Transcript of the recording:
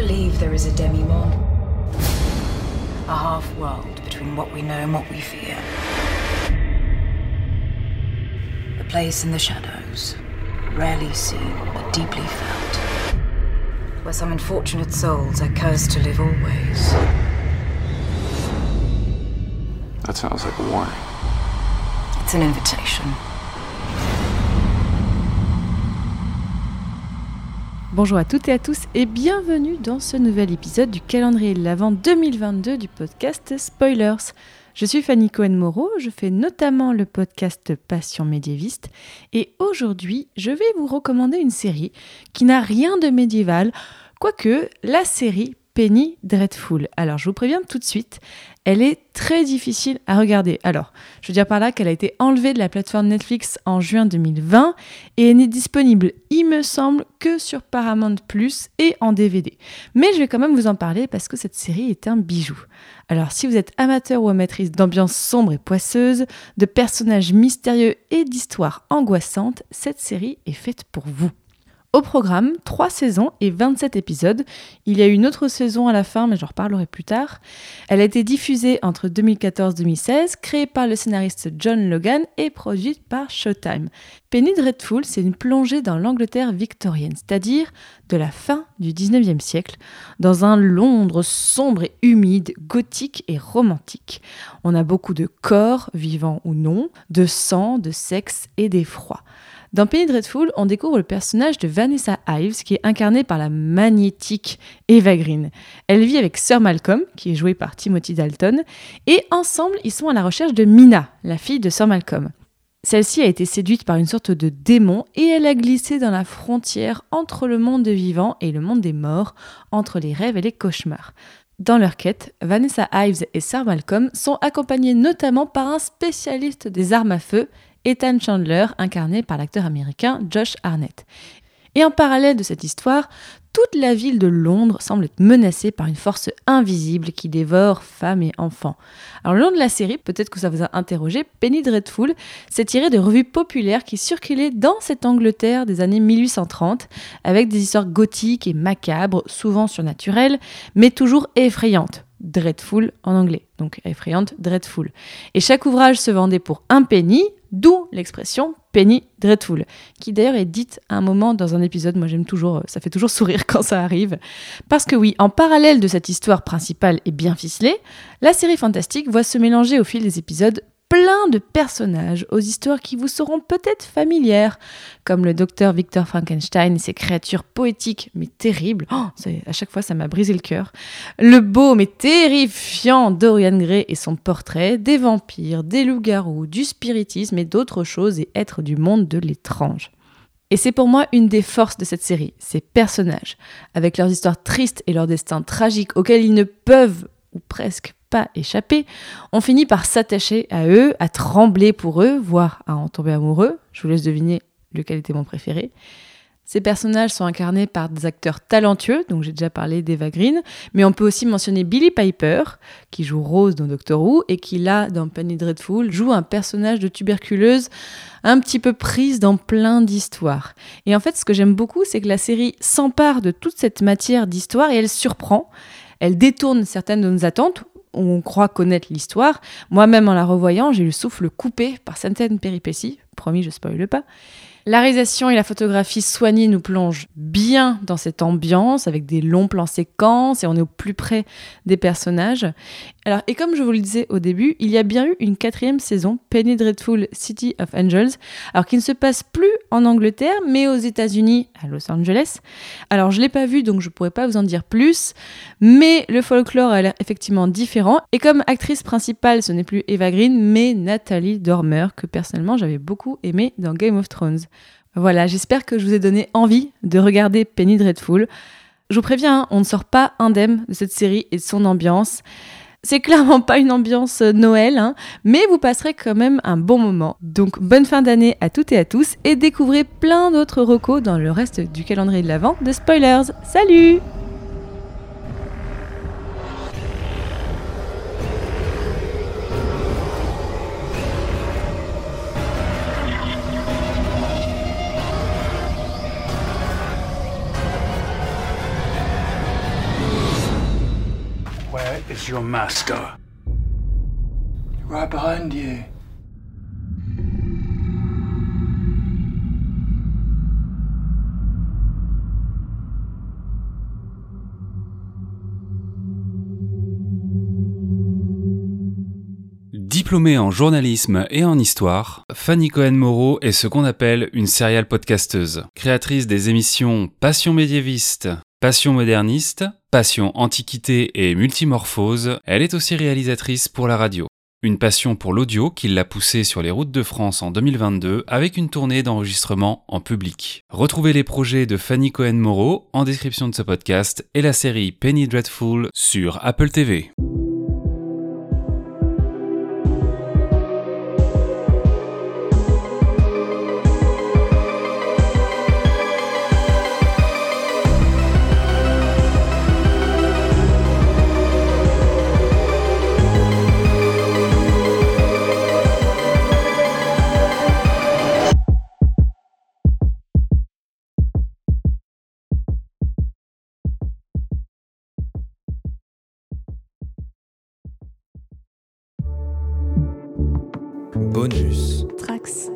believe there is a demi-monde. A half-world between what we know and what we fear. A place in the shadows, rarely seen but deeply felt. Where some unfortunate souls are cursed to live always. That sounds like a warning. It's an invitation. Bonjour à toutes et à tous et bienvenue dans ce nouvel épisode du calendrier de l'Avent 2022 du podcast Spoilers. Je suis Fanny Cohen-Moreau, je fais notamment le podcast Passion médiéviste et aujourd'hui je vais vous recommander une série qui n'a rien de médiéval, quoique la série Penny Dreadful. Alors je vous préviens tout de suite, elle est très difficile à regarder. Alors, je veux dire par là qu'elle a été enlevée de la plateforme Netflix en juin 2020 et elle n'est disponible, il me semble, que sur Paramount Plus et en DVD. Mais je vais quand même vous en parler parce que cette série est un bijou. Alors, si vous êtes amateur ou amatrice d'ambiance sombre et poisseuse, de personnages mystérieux et d'histoires angoissantes, cette série est faite pour vous. Au programme, 3 saisons et 27 épisodes. Il y a eu une autre saison à la fin, mais j'en reparlerai plus tard. Elle a été diffusée entre 2014-2016, créée par le scénariste John Logan et produite par Showtime. Penny Dreadful, c'est une plongée dans l'Angleterre victorienne, c'est-à-dire de la fin du 19e siècle, dans un Londres sombre et humide, gothique et romantique. On a beaucoup de corps, vivants ou non, de sang, de sexe et d'effroi. Dans Penny Dreadful, on découvre le personnage de Vanessa Ives, qui est incarnée par la magnétique Eva Green. Elle vit avec Sir Malcolm, qui est joué par Timothy Dalton, et ensemble, ils sont à la recherche de Mina, la fille de Sir Malcolm. Celle-ci a été séduite par une sorte de démon et elle a glissé dans la frontière entre le monde des vivants et le monde des morts, entre les rêves et les cauchemars. Dans leur quête, Vanessa Ives et Sir Malcolm sont accompagnés notamment par un spécialiste des armes à feu, Ethan Chandler, incarné par l'acteur américain Josh Arnett. Et en parallèle de cette histoire, toute la ville de Londres semble être menacée par une force invisible qui dévore femmes et enfants. Alors le long de la série, peut-être que ça vous a interrogé, Penny Dreadful s'est tiré de revues populaires qui circulaient dans cette Angleterre des années 1830, avec des histoires gothiques et macabres, souvent surnaturelles, mais toujours effrayantes. Dreadful en anglais, donc effrayante, Dreadful. Et chaque ouvrage se vendait pour un penny, D'où l'expression Penny Dreadful, qui d'ailleurs est dite à un moment dans un épisode. Moi, j'aime toujours, euh, ça fait toujours sourire quand ça arrive. Parce que oui, en parallèle de cette histoire principale et bien ficelée, la série fantastique voit se mélanger au fil des épisodes plein de personnages aux histoires qui vous seront peut-être familières, comme le docteur Victor Frankenstein et ses créatures poétiques mais terribles. Oh, à chaque fois, ça m'a brisé le cœur. Le beau mais terrifiant Dorian Gray et son portrait, des vampires, des loups-garous, du spiritisme et d'autres choses et êtres du monde de l'étrange. Et c'est pour moi une des forces de cette série, ces personnages, avec leurs histoires tristes et leurs destins tragiques auxquels ils ne peuvent ou presque pas échapper, on finit par s'attacher à eux, à trembler pour eux, voire à en tomber amoureux. Je vous laisse deviner lequel était mon préféré. Ces personnages sont incarnés par des acteurs talentueux, donc j'ai déjà parlé d'Eva Green, mais on peut aussi mentionner Billy Piper, qui joue Rose dans Doctor Who, et qui là, dans Penny Dreadful, joue un personnage de tuberculeuse un petit peu prise dans plein d'histoires. Et en fait, ce que j'aime beaucoup, c'est que la série s'empare de toute cette matière d'histoire et elle surprend. Elle détourne certaines de nos attentes, on croit connaître l'histoire. Moi-même, en la revoyant, j'ai le souffle coupé par certaines péripéties. Promis, je spoile pas. La réalisation et la photographie soignée nous plongent bien dans cette ambiance avec des longs plans séquences et on est au plus près des personnages. Alors, et comme je vous le disais au début, il y a bien eu une quatrième saison, Penny Dreadful City of Angels, alors qui ne se passe plus en Angleterre, mais aux États-Unis, à Los Angeles. Alors, je ne l'ai pas vu, donc je ne pourrais pas vous en dire plus, mais le folklore a l'air effectivement différent. Et comme actrice principale, ce n'est plus Eva Green, mais Nathalie Dormer, que personnellement j'avais beaucoup aimé dans Game of Thrones. Voilà, j'espère que je vous ai donné envie de regarder Penny Dreadful. Je vous préviens, hein, on ne sort pas indemne de cette série et de son ambiance. C'est clairement pas une ambiance euh, Noël, hein, mais vous passerez quand même un bon moment. Donc bonne fin d'année à toutes et à tous et découvrez plein d'autres recos dans le reste du calendrier de l'Avent de Spoilers. Salut is your master? Right behind you. Diplômée en journalisme et en histoire, Fanny Cohen-Moreau est ce qu'on appelle une serial podcasteuse. Créatrice des émissions Passion médiéviste, Passion moderniste, Passion antiquité et multimorphose, elle est aussi réalisatrice pour la radio. Une passion pour l'audio qui l'a poussée sur les routes de France en 2022 avec une tournée d'enregistrement en public. Retrouvez les projets de Fanny Cohen-Moreau en description de ce podcast et la série Penny Dreadful sur Apple TV. Bonus. Trax.